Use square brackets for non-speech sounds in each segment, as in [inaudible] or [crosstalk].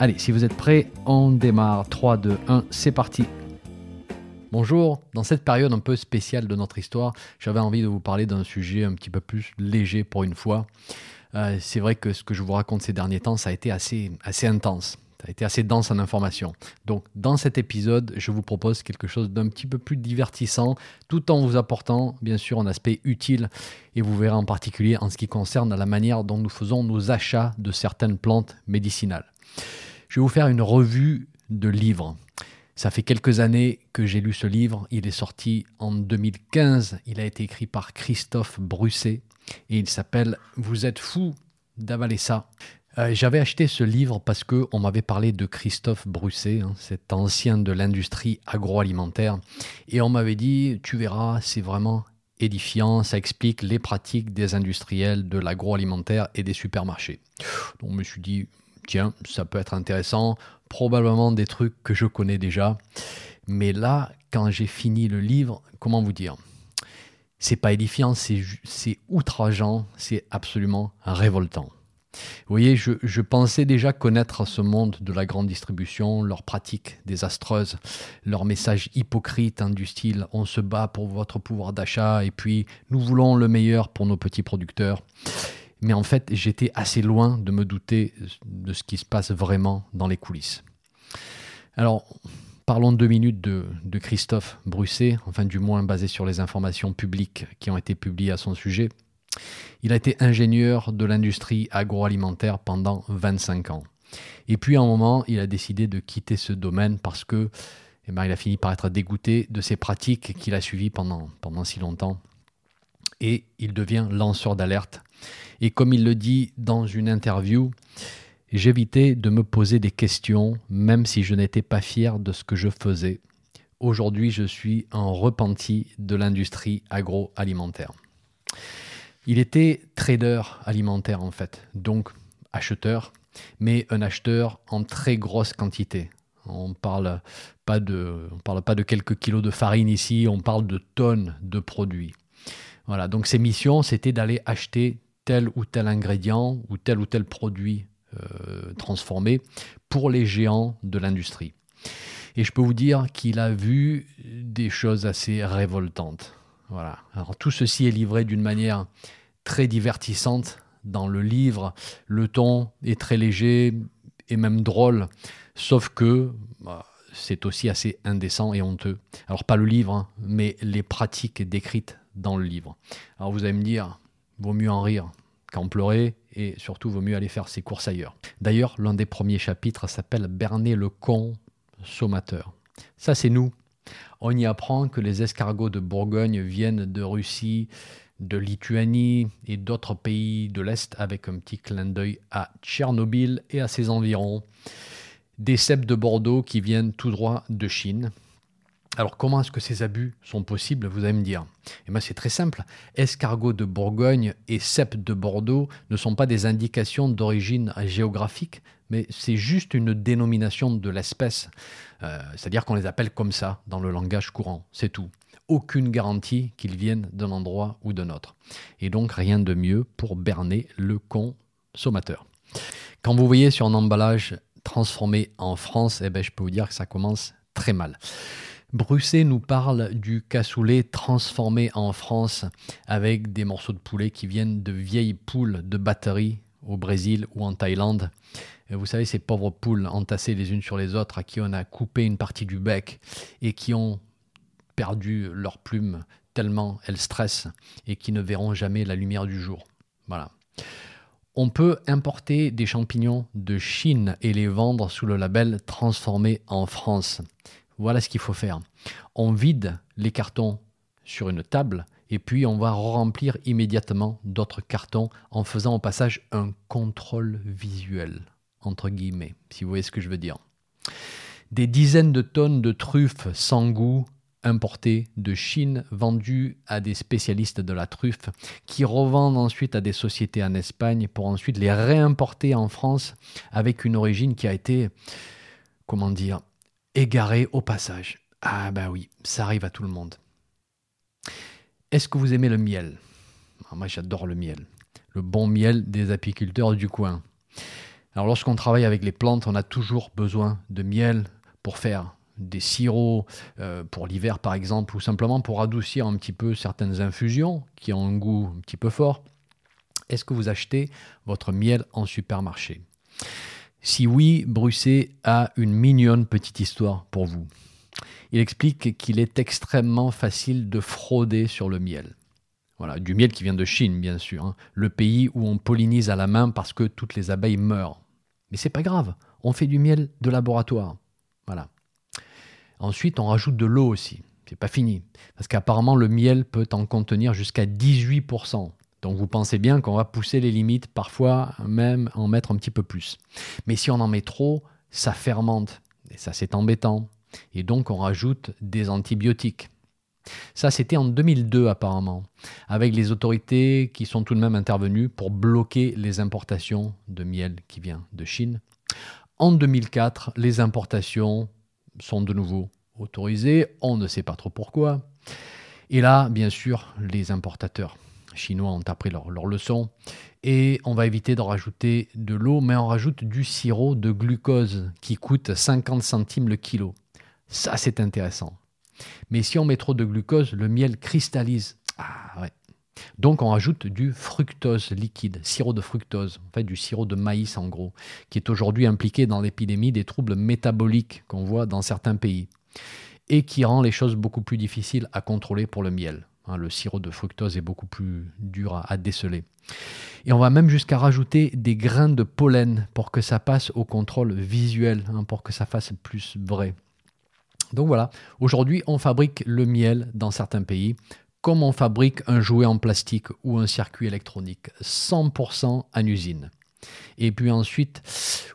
Allez, si vous êtes prêts, on démarre. 3, 2, 1, c'est parti. Bonjour, dans cette période un peu spéciale de notre histoire, j'avais envie de vous parler d'un sujet un petit peu plus léger pour une fois. Euh, c'est vrai que ce que je vous raconte ces derniers temps, ça a été assez, assez intense. Ça a été assez dense en informations. Donc, dans cet épisode, je vous propose quelque chose d'un petit peu plus divertissant, tout en vous apportant, bien sûr, un aspect utile. Et vous verrez en particulier en ce qui concerne la manière dont nous faisons nos achats de certaines plantes médicinales. Je vais vous faire une revue de livres. Ça fait quelques années que j'ai lu ce livre. Il est sorti en 2015. Il a été écrit par Christophe Brusset et il s'appelle Vous êtes fou d'avaler ça. Euh, j'avais acheté ce livre parce que on m'avait parlé de Christophe Brusset, hein, cet ancien de l'industrie agroalimentaire, et on m'avait dit tu verras, c'est vraiment édifiant, ça explique les pratiques des industriels de l'agroalimentaire et des supermarchés. Donc je me suis dit tiens, ça peut être intéressant, probablement des trucs que je connais déjà. Mais là, quand j'ai fini le livre, comment vous dire? C'est pas édifiant, c'est outrageant, c'est absolument révoltant. Vous voyez, je, pensais déjà connaître ce monde de la grande distribution, leurs pratiques désastreuses, leurs messages hypocrites hein, du style on se bat pour votre pouvoir d'achat et puis nous voulons le meilleur pour nos petits producteurs. Mais en fait, j'étais assez loin de me douter de ce qui se passe vraiment dans les coulisses. Alors, parlons deux minutes de, Christophe Brusset, enfin du moins basé sur les informations publiques qui ont été publiées à son sujet. Il a été ingénieur de l'industrie agroalimentaire pendant 25 ans. Et puis à un moment, il a décidé de quitter ce domaine parce que eh ben, il a fini par être dégoûté de ces pratiques qu'il a suivies pendant, pendant si longtemps. Et il devient lanceur d'alerte et comme il le dit dans une interview, j'évitais de me poser des questions, même si je n'étais pas fier de ce que je faisais. Aujourd'hui, je suis un repenti de l'industrie agroalimentaire. Il était trader alimentaire en fait, donc acheteur, mais un acheteur en très grosse quantité. On parle parle pas de quelques kilos de farine ici, on parle de tonnes de produits. Voilà, donc ses missions, c'était d'aller acheter tel ou tel ingrédient ou tel ou tel produit euh, transformé pour les géants de l'industrie. Et je peux vous dire qu'il a vu des choses assez révoltantes. Voilà. Alors tout ceci est livré d'une manière très divertissante dans le livre. Le ton est très léger et même drôle, sauf que bah, c'est aussi assez indécent et honteux. Alors pas le livre, hein, mais les pratiques décrites dans le livre. Alors vous allez me dire, vaut mieux en rire qu'en pleurer et surtout vaut mieux aller faire ses courses ailleurs. D'ailleurs, l'un des premiers chapitres s'appelle Berner le consommateur. Ça, c'est nous. On y apprend que les escargots de Bourgogne viennent de Russie, de Lituanie et d'autres pays de l'Est avec un petit clin d'œil à Tchernobyl et à ses environs. Des cèpes de Bordeaux qui viennent tout droit de Chine. Alors comment est-ce que ces abus sont possibles, vous allez me dire? Eh bien c'est très simple. Escargot de Bourgogne et cèpe de Bordeaux ne sont pas des indications d'origine géographique, mais c'est juste une dénomination de l'espèce. Euh, c'est-à-dire qu'on les appelle comme ça dans le langage courant, c'est tout. Aucune garantie qu'ils viennent d'un endroit ou d'un autre. Et donc rien de mieux pour berner le consommateur. Quand vous voyez sur un emballage transformé en France, eh ben, je peux vous dire que ça commence très mal. Brusset nous parle du cassoulet transformé en France avec des morceaux de poulet qui viennent de vieilles poules de batterie au Brésil ou en Thaïlande. Vous savez, ces pauvres poules entassées les unes sur les autres à qui on a coupé une partie du bec et qui ont perdu leurs plumes tellement elles stressent et qui ne verront jamais la lumière du jour. Voilà. On peut importer des champignons de Chine et les vendre sous le label transformé en France. Voilà ce qu'il faut faire. On vide les cartons sur une table et puis on va remplir immédiatement d'autres cartons en faisant au passage un contrôle visuel, entre guillemets, si vous voyez ce que je veux dire. Des dizaines de tonnes de truffes sans goût importées de Chine, vendues à des spécialistes de la truffe, qui revendent ensuite à des sociétés en Espagne pour ensuite les réimporter en France avec une origine qui a été, comment dire, égarée au passage. Ah ben oui, ça arrive à tout le monde. Est-ce que vous aimez le miel? Ah, Moi j'adore le miel. Le bon miel des apiculteurs du coin. Alors lorsqu'on travaille avec les plantes, on a toujours besoin de miel pour faire des sirops euh, pour l'hiver par exemple, ou simplement pour adoucir un petit peu certaines infusions qui ont un goût un petit peu fort. Est-ce que vous achetez votre miel en supermarché? Si oui, Bruxelles a une mignonne petite histoire pour vous. Il explique qu'il est extrêmement facile de frauder sur le miel. Voilà, du miel qui vient de Chine, bien sûr, hein. le pays où on pollinise à la main parce que toutes les abeilles meurent. Mais c'est pas grave, on fait du miel de laboratoire. Voilà. Ensuite, on rajoute de l'eau aussi. C'est pas fini. Parce qu'apparemment, le miel peut en contenir jusqu'à 18%. Donc vous pensez bien qu'on va pousser les limites, parfois même en mettre un petit peu plus. Mais si on en met trop, ça fermente. Et ça, c'est embêtant. Et donc, on rajoute des antibiotiques. Ça, c'était en 2002 apparemment, avec les autorités qui sont tout de même intervenues pour bloquer les importations de miel qui vient de Chine. En 2004, les importations sont de nouveau autorisées, on ne sait pas trop pourquoi. Et là, bien sûr, les importateurs chinois ont appris leur, leçon et on va éviter de rajouter de l'eau, mais on rajoute du sirop de glucose qui coûte 50 centimes le kilo. Ça, c'est intéressant. Mais si on met trop de glucose, le miel cristallise. Ah. Donc on rajoute du fructose liquide, sirop de fructose, en fait du sirop de maïs en gros, qui est aujourd'hui impliqué dans l'épidémie des troubles métaboliques qu'on voit dans certains pays et qui rend les choses beaucoup plus difficiles à contrôler pour le miel. Hein, le sirop de fructose est beaucoup plus dur à, déceler. Et on va même jusqu'à rajouter des grains de pollen pour que ça passe au contrôle visuel, hein, pour que ça fasse plus vrai. Donc voilà, aujourd'hui on fabrique le miel dans certains pays comme on fabrique un jouet en plastique ou un circuit électronique, 100% en usine. Et puis ensuite,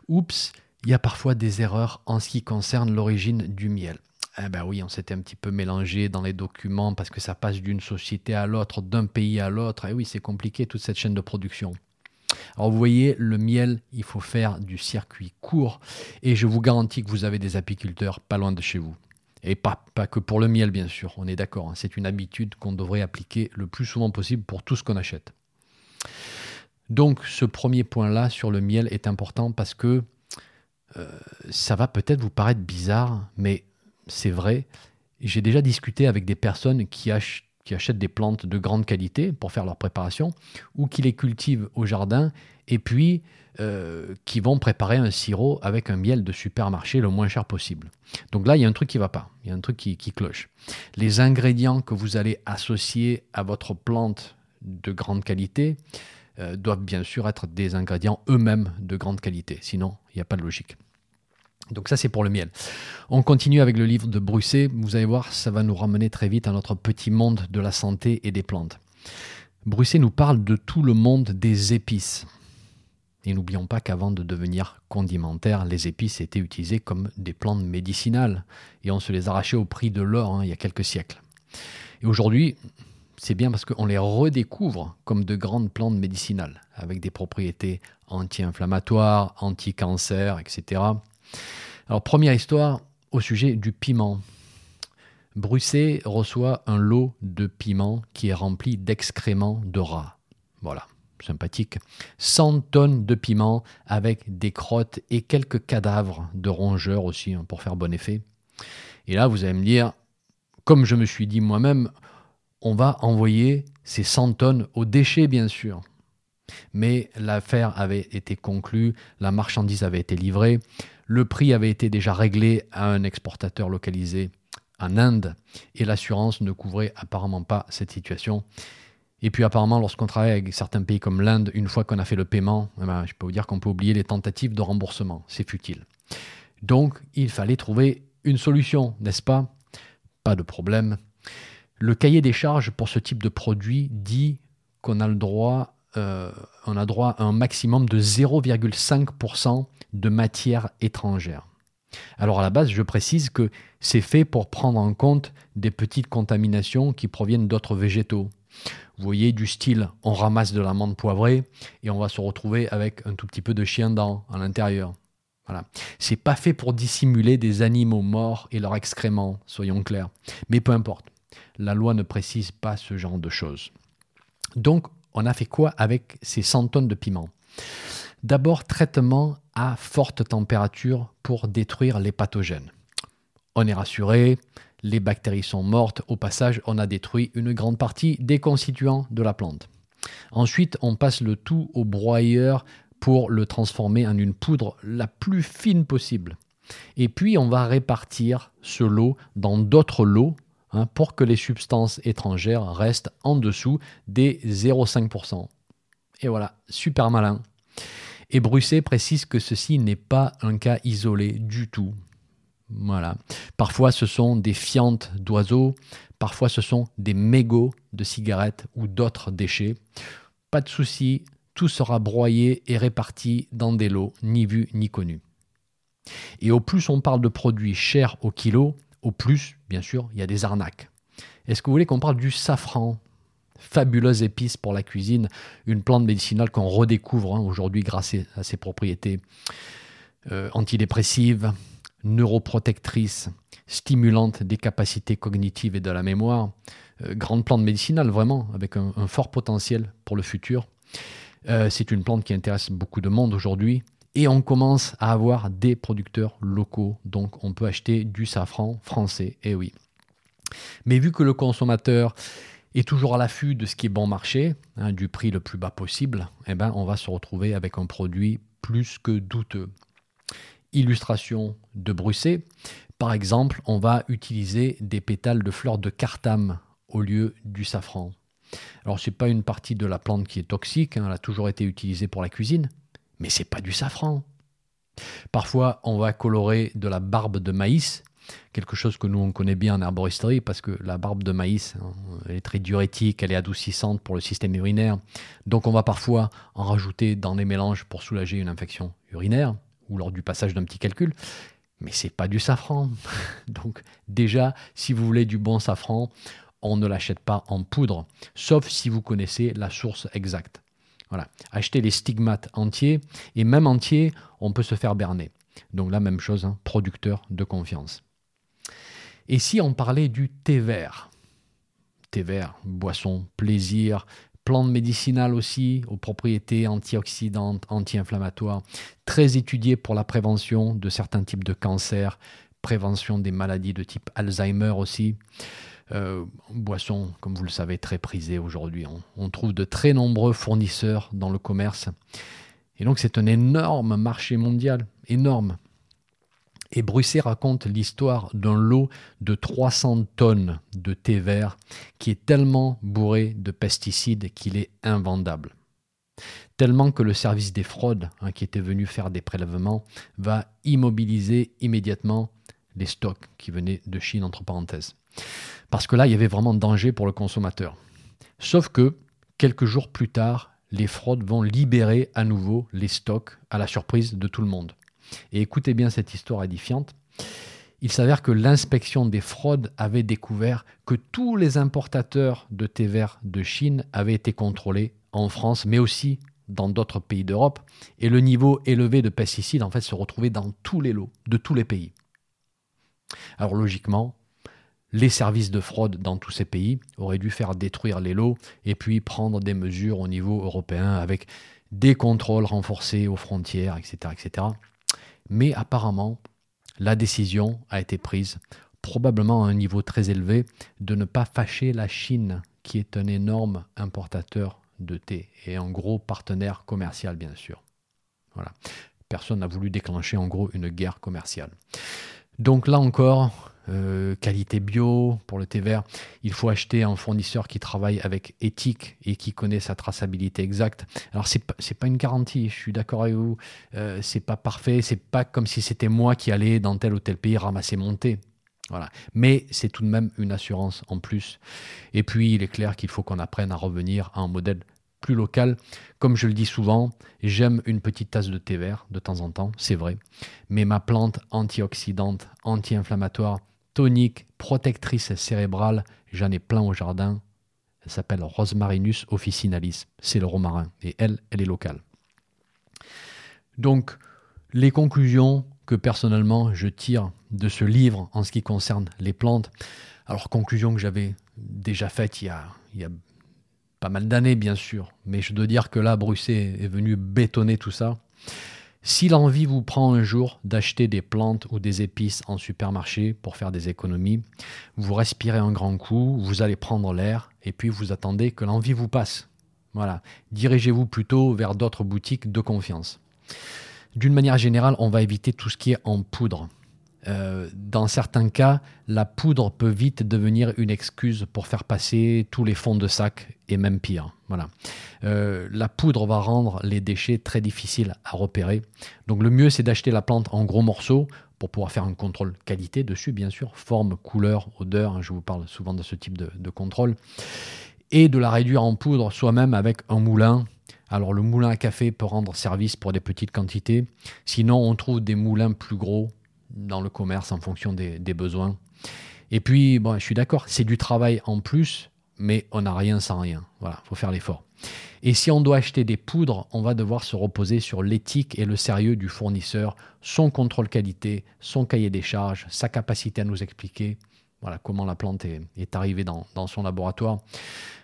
oups, il y a parfois des erreurs en ce qui concerne l'origine du miel. Eh ben oui, on s'était un petit peu mélangé dans les documents parce que ça passe d'une société à l'autre, d'un pays à l'autre. Et oui, c'est compliqué toute cette chaîne de production. Alors vous voyez, le miel, il faut faire du circuit court et je vous garantis que vous avez des apiculteurs pas loin de chez vous. Et pas, pas que pour le miel, bien sûr, on est d'accord. Hein. C'est une habitude qu'on devrait appliquer le plus souvent possible pour tout ce qu'on achète. Donc ce premier point-là sur le miel est important parce que euh, ça va peut-être vous paraître bizarre, mais c'est vrai. J'ai déjà discuté avec des personnes qui, achètent des plantes de grande qualité pour faire leur préparation ou qui les cultivent au jardin et puis euh, qui vont préparer un sirop avec un miel de supermarché le moins cher possible. Donc là, il y a un truc qui ne va pas, il y a un truc qui, cloche. Les ingrédients que vous allez associer à votre plante de grande qualité euh, doivent bien sûr être des ingrédients eux-mêmes de grande qualité, sinon il n'y a pas de logique. Donc ça c'est pour le miel. On continue avec le livre de Brusset, vous allez voir, ça va nous ramener très vite à notre petit monde de la santé et des plantes. Brusset nous parle de tout le monde des épices. Et n'oublions pas qu'avant de devenir condimentaires, les épices étaient utilisées comme des plantes médicinales et on se les arrachait au prix de l'or hein, il y a quelques siècles. Et aujourd'hui, c'est bien parce qu'on les redécouvre comme de grandes plantes médicinales avec des propriétés anti-inflammatoires, anti-cancer, etc. Alors première histoire au sujet du piment. Bruxelles reçoit un lot de piment qui est rempli d'excréments de rats. Voilà sympathique, 100 tonnes de piment avec des crottes et quelques cadavres de rongeurs aussi hein, pour faire bon effet. Et là, vous allez me dire, comme je me suis dit moi-même, on va envoyer ces 100 tonnes aux déchets, bien sûr. Mais l'affaire avait été conclue, la marchandise avait été livrée, le prix avait été déjà réglé à un exportateur localisé en Inde et l'assurance ne couvrait apparemment pas cette situation. Et puis apparemment, lorsqu'on travaille avec certains pays comme l'Inde, une fois qu'on a fait le paiement, eh ben, je peux vous dire qu'on peut oublier les tentatives de remboursement. C'est futile. Donc, il fallait trouver une solution, n'est-ce pas? Pas de problème. Le cahier des charges pour ce type de produit dit qu'on a le droit, euh, on a droit à un maximum de 0,5% de matière étrangère. Alors à la base, je précise que c'est fait pour prendre en compte des petites contaminations qui proviennent d'autres végétaux. Vous voyez, du style, on ramasse de l'amande poivrée et on va se retrouver avec un tout petit peu de chien dent à l'intérieur. Voilà. C'est pas fait pour dissimuler des animaux morts et leurs excréments, soyons clairs. Mais peu importe. La loi ne précise pas ce genre de choses. Donc, on a fait quoi avec ces 100 tonnes de piment? D'abord, traitement à forte température pour détruire les pathogènes. On est rassuré, les bactéries sont mortes, au passage, on a détruit une grande partie des constituants de la plante. Ensuite, on passe le tout au broyeur pour le transformer en une poudre la plus fine possible. Et puis on va répartir ce lot dans d'autres lots hein, pour que les substances étrangères restent en dessous des 0,5%. Et voilà, super malin. Et Brusset précise que ceci n'est pas un cas isolé du tout. Voilà. Parfois ce sont des fientes d'oiseaux, parfois ce sont des mégots de cigarettes ou d'autres déchets. Pas de souci, tout sera broyé et réparti dans des lots ni vus ni connus. Et au plus on parle de produits chers au kilo, au plus, bien sûr, il y a des arnaques. Est-ce que vous voulez qu'on parle du safran? Fabuleuse épice pour la cuisine, une plante médicinale qu'on redécouvre hein, aujourd'hui grâce à ses propriétés euh, antidépressives, neuroprotectrices, stimulantes des capacités cognitives et de la mémoire. Euh, grande plante médicinale, vraiment, avec un fort potentiel pour le futur. Euh, c'est une plante qui intéresse beaucoup de monde aujourd'hui. Et on commence à avoir des producteurs locaux. Donc on peut acheter du safran français. Et eh oui. Mais vu que le consommateur est toujours à l'affût de ce qui est bon marché, hein, du prix le plus bas possible, eh ben, on va se retrouver avec un produit plus que douteux. Illustration de Bruxelles. Par exemple, on va utiliser des pétales de fleurs de cartame au lieu du safran. Alors, ce n'est pas une partie de la plante qui est toxique, hein, elle a toujours été utilisée pour la cuisine, mais c'est pas du safran. Parfois, on va colorer de la barbe de maïs, quelque chose que nous on connaît bien en herboristerie parce que la barbe de maïs hein, elle est très diurétique, elle est adoucissante pour le système urinaire. Donc on va parfois en rajouter dans les mélanges pour soulager une infection urinaire ou lors du passage d'un petit calcul. Mais c'est pas du safran. [laughs] Donc déjà, si vous voulez du bon safran, on ne l'achète pas en poudre, sauf si vous connaissez la source exacte. Voilà. Achetez les stigmates entiers, et même entiers, on peut se faire berner. Donc la même chose, hein, producteur de confiance. Et si on parlait du thé vert? Thé vert, boisson, plaisir, plante médicinale aussi, aux propriétés antioxydantes, anti-inflammatoires, très étudié pour la prévention de certains types de cancers, prévention des maladies de type Alzheimer aussi. Euh, boisson, comme vous le savez, très prisée aujourd'hui. On, trouve de très nombreux fournisseurs dans le commerce. Et donc c'est un énorme marché mondial, énorme. Et Bruxelles raconte l'histoire d'un lot de 300 tonnes de thé vert qui est tellement bourré de pesticides qu'il est invendable. Tellement que le service des fraudes, hein, qui était venu faire des prélèvements, va immobiliser immédiatement les stocks qui venaient de Chine, entre parenthèses. Parce que là, il y avait vraiment danger pour le consommateur. Sauf que, quelques jours plus tard, les fraudes vont libérer à nouveau les stocks à la surprise de tout le monde. Et écoutez bien cette histoire édifiante. Il s'avère que l'inspection des fraudes avait découvert que tous les importateurs de thé vert de Chine avaient été contrôlés en France, mais aussi dans d'autres pays d'Europe. Et le niveau élevé de pesticides, en fait, se retrouvait dans tous les lots de tous les pays. Alors logiquement, les services de fraude dans tous ces pays auraient dû faire détruire les lots et puis prendre des mesures au niveau européen avec des contrôles renforcés aux frontières, etc. etc. Mais apparemment, la décision a été prise, probablement à un niveau très élevé, de ne pas fâcher la Chine, qui est un énorme importateur de thé et un gros partenaire commercial, bien sûr. Voilà. Personne n'a voulu déclencher en gros une guerre commerciale. Donc là encore, euh, qualité bio pour le thé vert, il faut acheter un fournisseur qui travaille avec éthique et qui connaît sa traçabilité exacte. Alors c'est pas, pas une garantie, je suis d'accord avec vous, euh, c'est pas parfait, c'est pas comme si c'était moi qui allais dans tel ou tel pays ramasser mon thé. Voilà. Mais c'est tout de même une assurance en plus. Et puis il est clair qu'il faut qu'on apprenne à revenir à un modèle plus local. Comme je le dis souvent, j'aime une petite tasse de thé vert de temps en temps, c'est vrai. Mais ma plante antioxydante, anti-inflammatoire, tonique, protectrice cérébrale, j'en ai plein au jardin. Elle s'appelle Rosmarinus officinalis. C'est le romarin. Et elle, elle est locale. Donc, les conclusions que personnellement je tire de ce livre en ce qui concerne les plantes, alors conclusion que j'avais déjà faite il y a, il y a pas mal d'années bien sûr, mais je dois dire que là Bruxelles est venu bétonner tout ça. Si l'envie vous prend un jour d'acheter des plantes ou des épices en supermarché pour faire des économies, vous respirez un grand coup, vous allez prendre l'air et puis vous attendez que l'envie vous passe. Voilà, dirigez-vous plutôt vers d'autres boutiques de confiance. D'une manière générale, on va éviter tout ce qui est en poudre. Euh, dans certains cas, la poudre peut vite devenir une excuse pour faire passer tous les fonds de sac et même pire. Voilà. Euh, la poudre va rendre les déchets très difficiles à repérer. Donc le mieux, c'est d'acheter la plante en gros morceaux pour pouvoir faire un contrôle qualité dessus, bien sûr, forme, couleur, odeur. Hein, je vous parle souvent de ce type de contrôle. Et de la réduire en poudre soi-même avec un moulin alors le moulin à café peut rendre service pour des petites quantités. Sinon, on trouve des moulins plus gros dans le commerce en fonction des, besoins. Et puis, bon, je suis d'accord, c'est du travail en plus, mais on n'a rien sans rien. Voilà, faut faire l'effort. Et si on doit acheter des poudres, on va devoir se reposer sur l'éthique et le sérieux du fournisseur, son contrôle qualité, son cahier des charges, sa capacité à nous expliquer voilà, comment la plante est, arrivée dans, son laboratoire.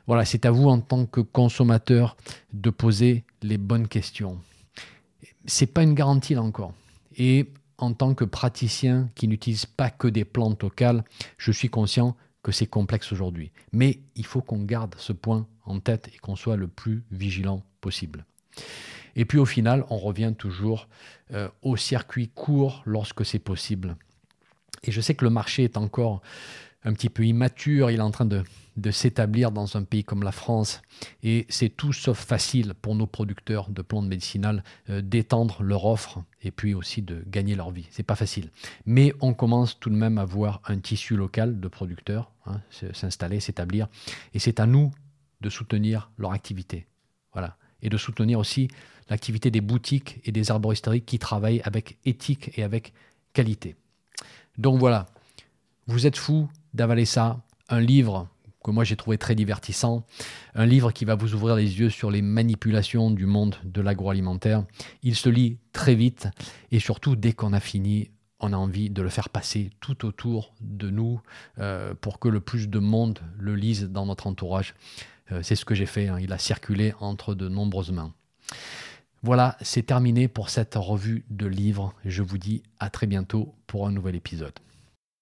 Voilà, c'est à vous en tant que consommateur de poser les bonnes questions. C'est pas une garantie là encore. Et en tant que praticien qui n'utilise pas que des plantes locales, je suis conscient que c'est complexe aujourd'hui. Mais il faut qu'on garde ce point en tête et qu'on soit le plus vigilant possible. Et puis au final, on revient toujours euh, au circuit court lorsque c'est possible. Et je sais que le marché est encore un petit peu immature, il est en train de, s'établir dans un pays comme la France. Et c'est tout sauf facile pour nos producteurs de plantes médicinales euh, d'étendre leur offre et puis aussi de gagner leur vie. C'est pas facile. Mais on commence tout de même à voir un tissu local de producteurs hein, s'installer, s'établir. Et c'est à nous de soutenir leur activité. Voilà. Et de soutenir aussi l'activité des boutiques et des arboristeries qui travaillent avec éthique et avec qualité. Donc voilà, vous êtes fou d'avaler ça, un livre que moi j'ai trouvé très divertissant, un livre qui va vous ouvrir les yeux sur les manipulations du monde de l'agroalimentaire. Il se lit très vite et surtout dès qu'on a fini, on a envie de le faire passer tout autour de nous euh, pour que le plus de monde le lise dans notre entourage. Euh, c'est ce que j'ai fait, hein. il a circulé entre de nombreuses mains. Voilà, c'est terminé pour cette revue de livres. Je vous dis à très bientôt pour un nouvel épisode.